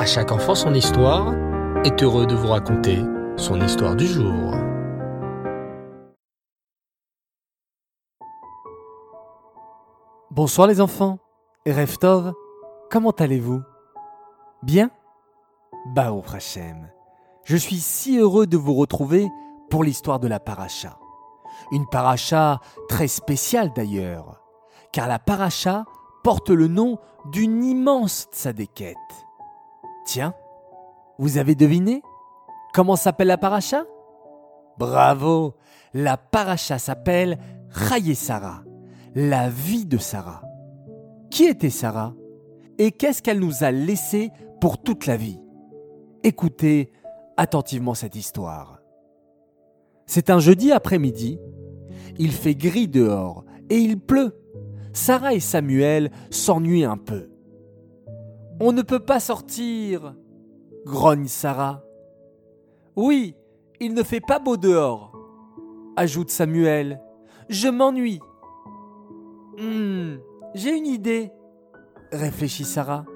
À chaque enfant son histoire est heureux de vous raconter son histoire du jour. Bonsoir les enfants, Reftov, comment allez-vous? Bien? Bao Hashem, je suis si heureux de vous retrouver pour l'histoire de la paracha. Une paracha très spéciale d'ailleurs, car la paracha porte le nom d'une immense tzadékette. Tiens, vous avez deviné Comment s'appelle la paracha? Bravo La paracha s'appelle Chaye Sarah, la vie de Sarah. Qui était Sarah? Et qu'est-ce qu'elle nous a laissé pour toute la vie? Écoutez attentivement cette histoire. C'est un jeudi après-midi. Il fait gris dehors et il pleut. Sarah et Samuel s'ennuient un peu. On ne peut pas sortir, grogne Sarah. Oui, il ne fait pas beau dehors, ajoute Samuel. Je m'ennuie. Hum, j'ai une idée, réfléchit Sarah.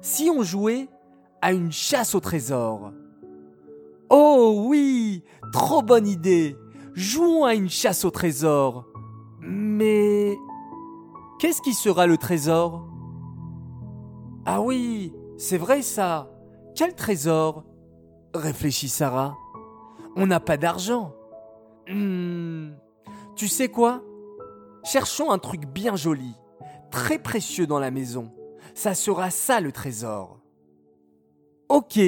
Si on jouait à une chasse au trésor Oh oui, trop bonne idée. Jouons à une chasse au trésor. Mais qu'est-ce qui sera le trésor? Ah oui, c'est vrai ça. Quel trésor? Réfléchit Sarah. On n'a pas d'argent. Hmm, tu sais quoi? Cherchons un truc bien joli, très précieux dans la maison. Ça sera ça le trésor. Ok,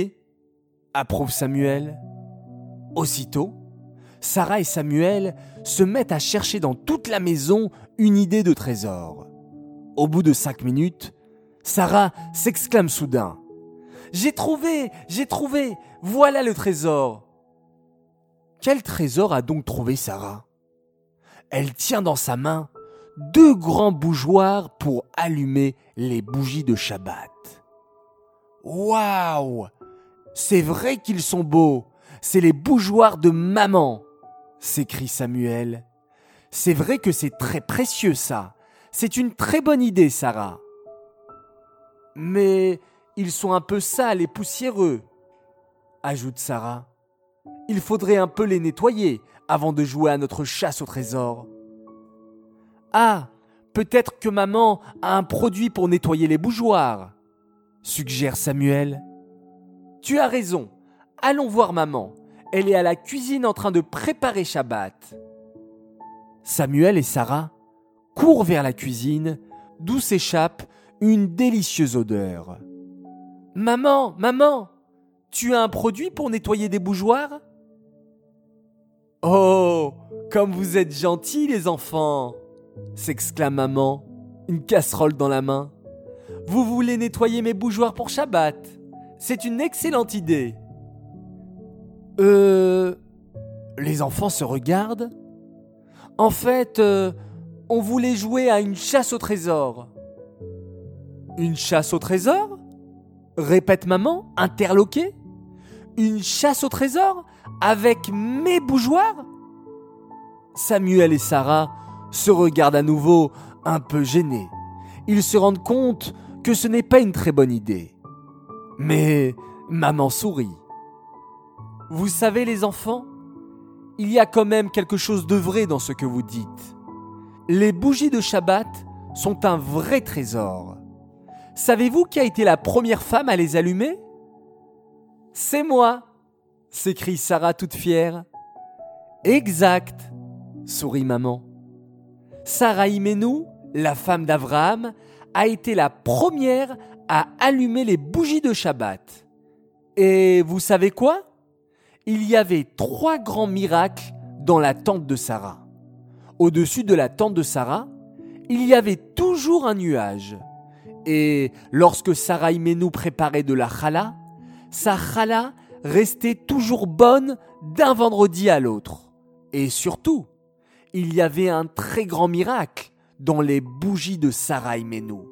approuve Samuel. Aussitôt, Sarah et Samuel se mettent à chercher dans toute la maison une idée de trésor. Au bout de cinq minutes, Sarah s'exclame soudain. J'ai trouvé, j'ai trouvé, voilà le trésor. Quel trésor a donc trouvé Sarah? Elle tient dans sa main deux grands bougeoirs pour allumer les bougies de Shabbat. Waouh C'est vrai qu'ils sont beaux. C'est les bougeoirs de maman, s'écrie Samuel. C'est vrai que c'est très précieux ça. C'est une très bonne idée, Sarah. Mais ils sont un peu sales et poussiéreux, ajoute Sarah. Il faudrait un peu les nettoyer avant de jouer à notre chasse au trésor. Ah, peut-être que maman a un produit pour nettoyer les bougeoirs, suggère Samuel. Tu as raison, allons voir maman. Elle est à la cuisine en train de préparer Shabbat. Samuel et Sarah courent vers la cuisine, d'où s'échappe une délicieuse odeur. Maman, maman, tu as un produit pour nettoyer des bougeoirs? Oh, comme vous êtes gentils les enfants s'exclame maman, une casserole dans la main. Vous voulez nettoyer mes bougeoirs pour Shabbat? C'est une excellente idée. Euh... Les enfants se regardent. En fait, euh, on voulait jouer à une chasse au trésor. Une chasse au trésor? Répète maman, interloquée. Une chasse au trésor avec mes bougeoirs? Samuel et Sarah se regardent à nouveau un peu gênés. Ils se rendent compte que ce n'est pas une très bonne idée. Mais maman sourit. Vous savez les enfants, il y a quand même quelque chose de vrai dans ce que vous dites. Les bougies de Shabbat sont un vrai trésor. Savez-vous qui a été la première femme à les allumer? C'est moi s'écrie Sarah toute fière. Exact, sourit maman. Sarah Imenou, la femme d'Abraham, a été la première à allumer les bougies de Shabbat. Et vous savez quoi? Il y avait trois grands miracles dans la tente de Sarah. Au-dessus de la tente de Sarah, il y avait toujours un nuage. Et lorsque Sarah Imenou préparait de la challah, sa challah restait toujours bonne d'un vendredi à l'autre. Et surtout, il y avait un très grand miracle dans les bougies de Sarah Imenou.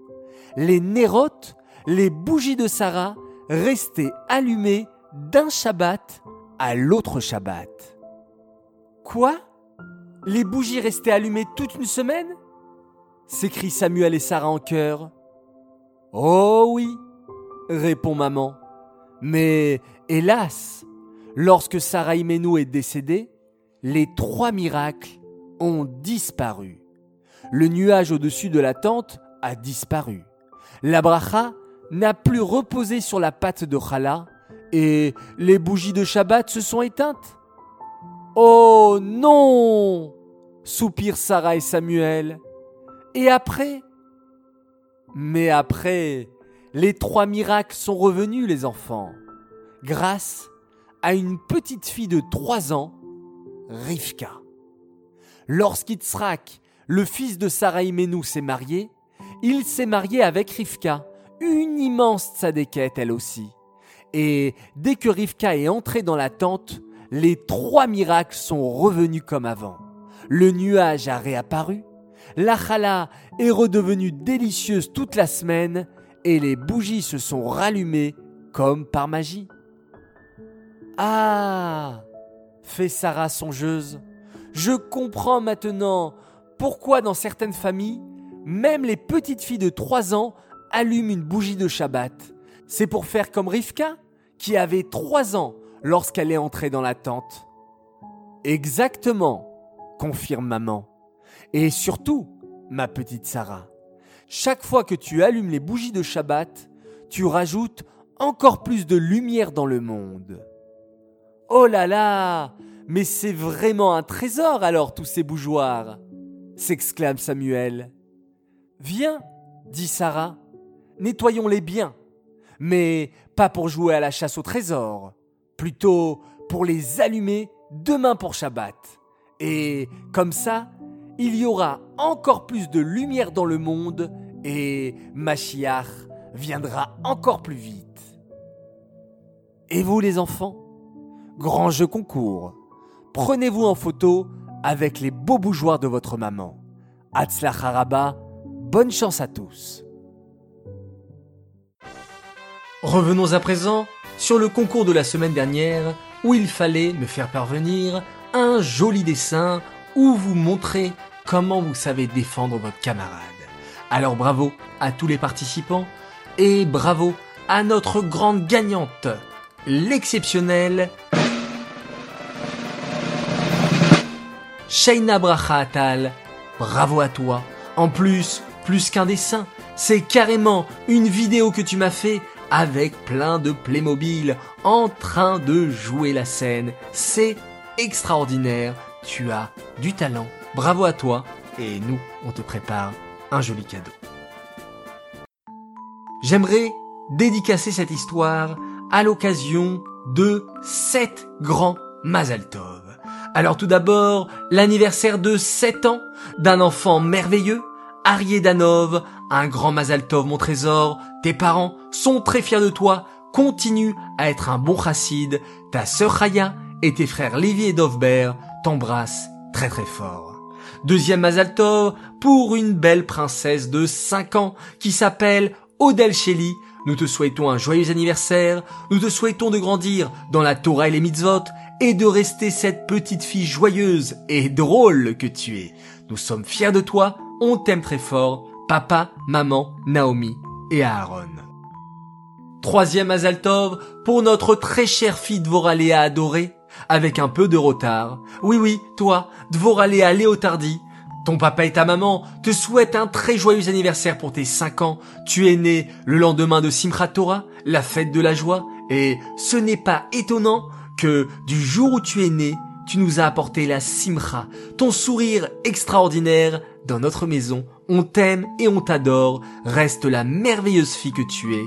Les nérotes, les bougies de Sarah, restaient allumées d'un Shabbat à l'autre Shabbat. Quoi? Les bougies restaient allumées toute une semaine? s'écrient Samuel et Sarah en chœur. Oh oui, répond maman. Mais hélas, lorsque Sarah Imenu est décédée, les trois miracles ont disparu. Le nuage au-dessus de la tente a disparu. La bracha n'a plus reposé sur la patte de Chala et les bougies de Shabbat se sont éteintes. Oh non soupirent Sarah et Samuel. Et après Mais après, les trois miracles sont revenus, les enfants, grâce à une petite fille de trois ans, Rivka. Lorsqu'Itzrak, le fils de Sarah Imenu, s'est marié, il s'est marié avec Rivka, une immense tzadékette elle aussi. Et dès que Rivka est entrée dans la tente, les trois miracles sont revenus comme avant. Le nuage a réapparu, la chala est redevenue délicieuse toute la semaine et les bougies se sont rallumées comme par magie. Ah fait Sarah songeuse. Je comprends maintenant pourquoi dans certaines familles, même les petites filles de 3 ans allument une bougie de Shabbat. C'est pour faire comme Rivka, qui avait 3 ans lorsqu'elle est entrée dans la tente. Exactement, confirme maman. Et surtout, ma petite Sarah, chaque fois que tu allumes les bougies de Shabbat, tu rajoutes encore plus de lumière dans le monde. Oh là là Mais c'est vraiment un trésor alors tous ces bougeoirs s'exclame Samuel. Viens, dit Sarah, nettoyons-les bien, mais pas pour jouer à la chasse au trésor, plutôt pour les allumer demain pour Shabbat. Et comme ça, il y aura encore plus de lumière dans le monde et Machiach viendra encore plus vite. Et vous les enfants Grand jeu concours. Prenez-vous en photo avec les beaux bougeoirs de votre maman. Haraba, bonne chance à tous. Revenons à présent sur le concours de la semaine dernière où il fallait me faire parvenir un joli dessin où vous montrez comment vous savez défendre votre camarade. Alors bravo à tous les participants et bravo à notre grande gagnante, l'exceptionnelle Shaina Bracha Atal, bravo à toi. En plus, plus qu'un dessin, c'est carrément une vidéo que tu m'as fait avec plein de Playmobil en train de jouer la scène. C'est extraordinaire. Tu as du talent. Bravo à toi. Et nous, on te prépare un joli cadeau. J'aimerais dédicacer cette histoire à l'occasion de sept grands Mazaltov. Alors tout d'abord, l'anniversaire de 7 ans d'un enfant merveilleux, Arié Danov, un grand Mazaltov mon trésor, tes parents sont très fiers de toi, continue à être un bon chassid, ta sœur Raya et tes frères Lévi et Dovber t'embrassent très très fort. Deuxième Mazaltov pour une belle princesse de 5 ans qui s'appelle Odel Sheli. Nous te souhaitons un joyeux anniversaire, nous te souhaitons de grandir dans la Torah et les mitzvot et de rester cette petite fille joyeuse et drôle que tu es. Nous sommes fiers de toi, on t'aime très fort, papa, maman, Naomi et Aaron. Troisième Azaltov, pour notre très chère fille Dvoraléa adorée, avec un peu de retard. Oui oui, toi, Dvoraléa Léotardi, ton papa et ta maman te souhaitent un très joyeux anniversaire pour tes 5 ans. Tu es né le lendemain de Simchat Torah, la fête de la joie, et ce n'est pas étonnant que du jour où tu es né, tu nous as apporté la simcha, ton sourire extraordinaire dans notre maison. On t'aime et on t'adore. Reste la merveilleuse fille que tu es.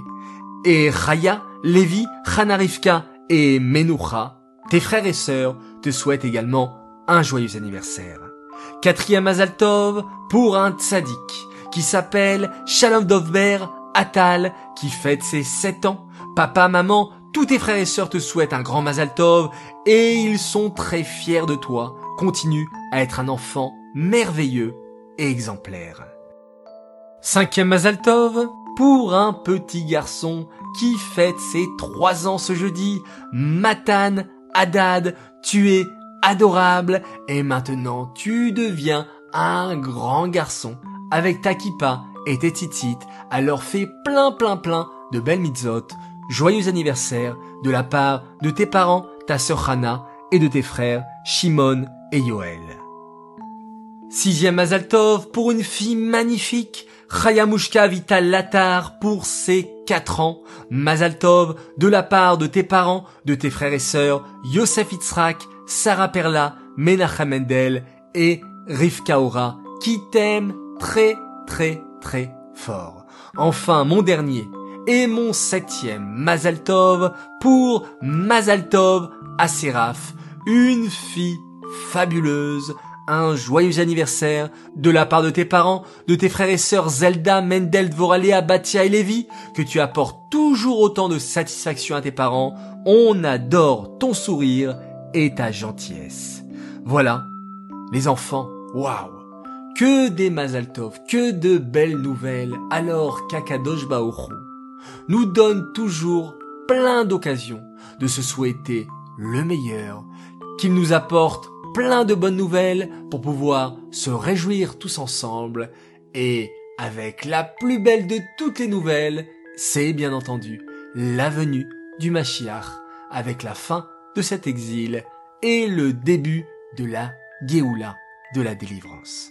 Et Raya, Lévi, Hanarifka et Menoucha, tes frères et sœurs, te souhaitent également un joyeux anniversaire. Quatrième Azaltov pour un tzaddik qui s'appelle Shalom Dovber Atal qui fête ses 7 ans. Papa, maman, tous tes frères et sœurs te souhaitent un grand Mazal Tov et ils sont très fiers de toi. Continue à être un enfant merveilleux et exemplaire. Cinquième Mazal Tov pour un petit garçon qui fête ses trois ans ce jeudi. Matan Haddad, tu es adorable et maintenant tu deviens un grand garçon avec ta kippa et tes titites. Alors fais plein plein plein de belles mitzot joyeux anniversaire de la part de tes parents, ta sœur Hana et de tes frères Shimon et Yoel. Sixième Mazaltov pour une fille magnifique, Chayamushka Vital Latar pour ses quatre ans, Mazaltov de la part de tes parents, de tes frères et sœurs, Yosef Itzrak, Sarah Perla, Menachem Mendel et Rivka Ora, qui t'aiment très très très fort. Enfin, mon dernier et mon septième Mazaltov pour Mazaltov Aseraf, une fille fabuleuse, un joyeux anniversaire de la part de tes parents, de tes frères et sœurs Zelda, Mendel, Dvoralea, Batia et Levi, que tu apportes toujours autant de satisfaction à tes parents. On adore ton sourire et ta gentillesse. Voilà, les enfants, waouh Que des Mazaltov, que de belles nouvelles, alors qu'Akadosh Baoru nous donne toujours plein d'occasions de se souhaiter le meilleur, qu'il nous apporte plein de bonnes nouvelles pour pouvoir se réjouir tous ensemble et avec la plus belle de toutes les nouvelles, c'est bien entendu la venue du Mashiach avec la fin de cet exil et le début de la Géoula, de la délivrance.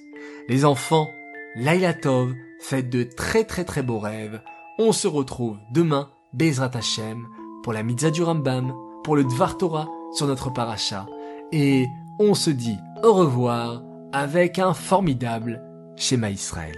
Les enfants, Laila Tov, faites de très très très beaux rêves. On se retrouve demain, Bezrat Hashem, pour la Mitzah du Rambam, pour le Dvar Torah sur notre paracha. Et on se dit au revoir avec un formidable schéma Israël.